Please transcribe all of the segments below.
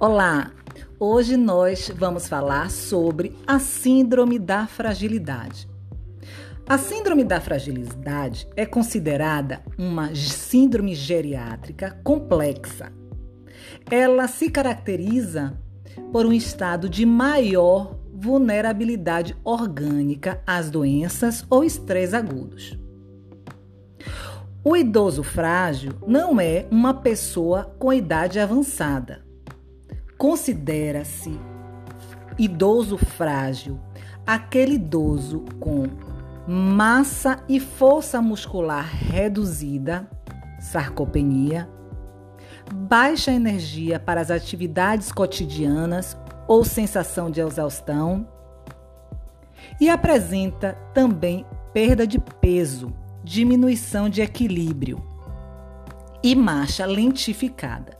Olá! Hoje nós vamos falar sobre a Síndrome da Fragilidade. A Síndrome da Fragilidade é considerada uma síndrome geriátrica complexa. Ela se caracteriza por um estado de maior vulnerabilidade orgânica às doenças ou estresse agudos. O idoso frágil não é uma pessoa com idade avançada Considera-se idoso frágil aquele idoso com massa e força muscular reduzida, sarcopenia, baixa energia para as atividades cotidianas ou sensação de exaustão, e apresenta também perda de peso, diminuição de equilíbrio e marcha lentificada.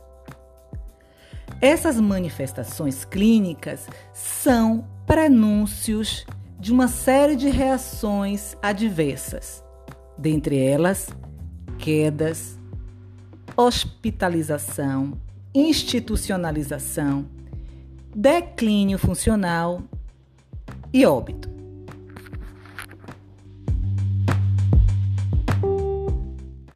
Essas manifestações clínicas são prenúncios de uma série de reações adversas, dentre elas quedas, hospitalização, institucionalização, declínio funcional e óbito.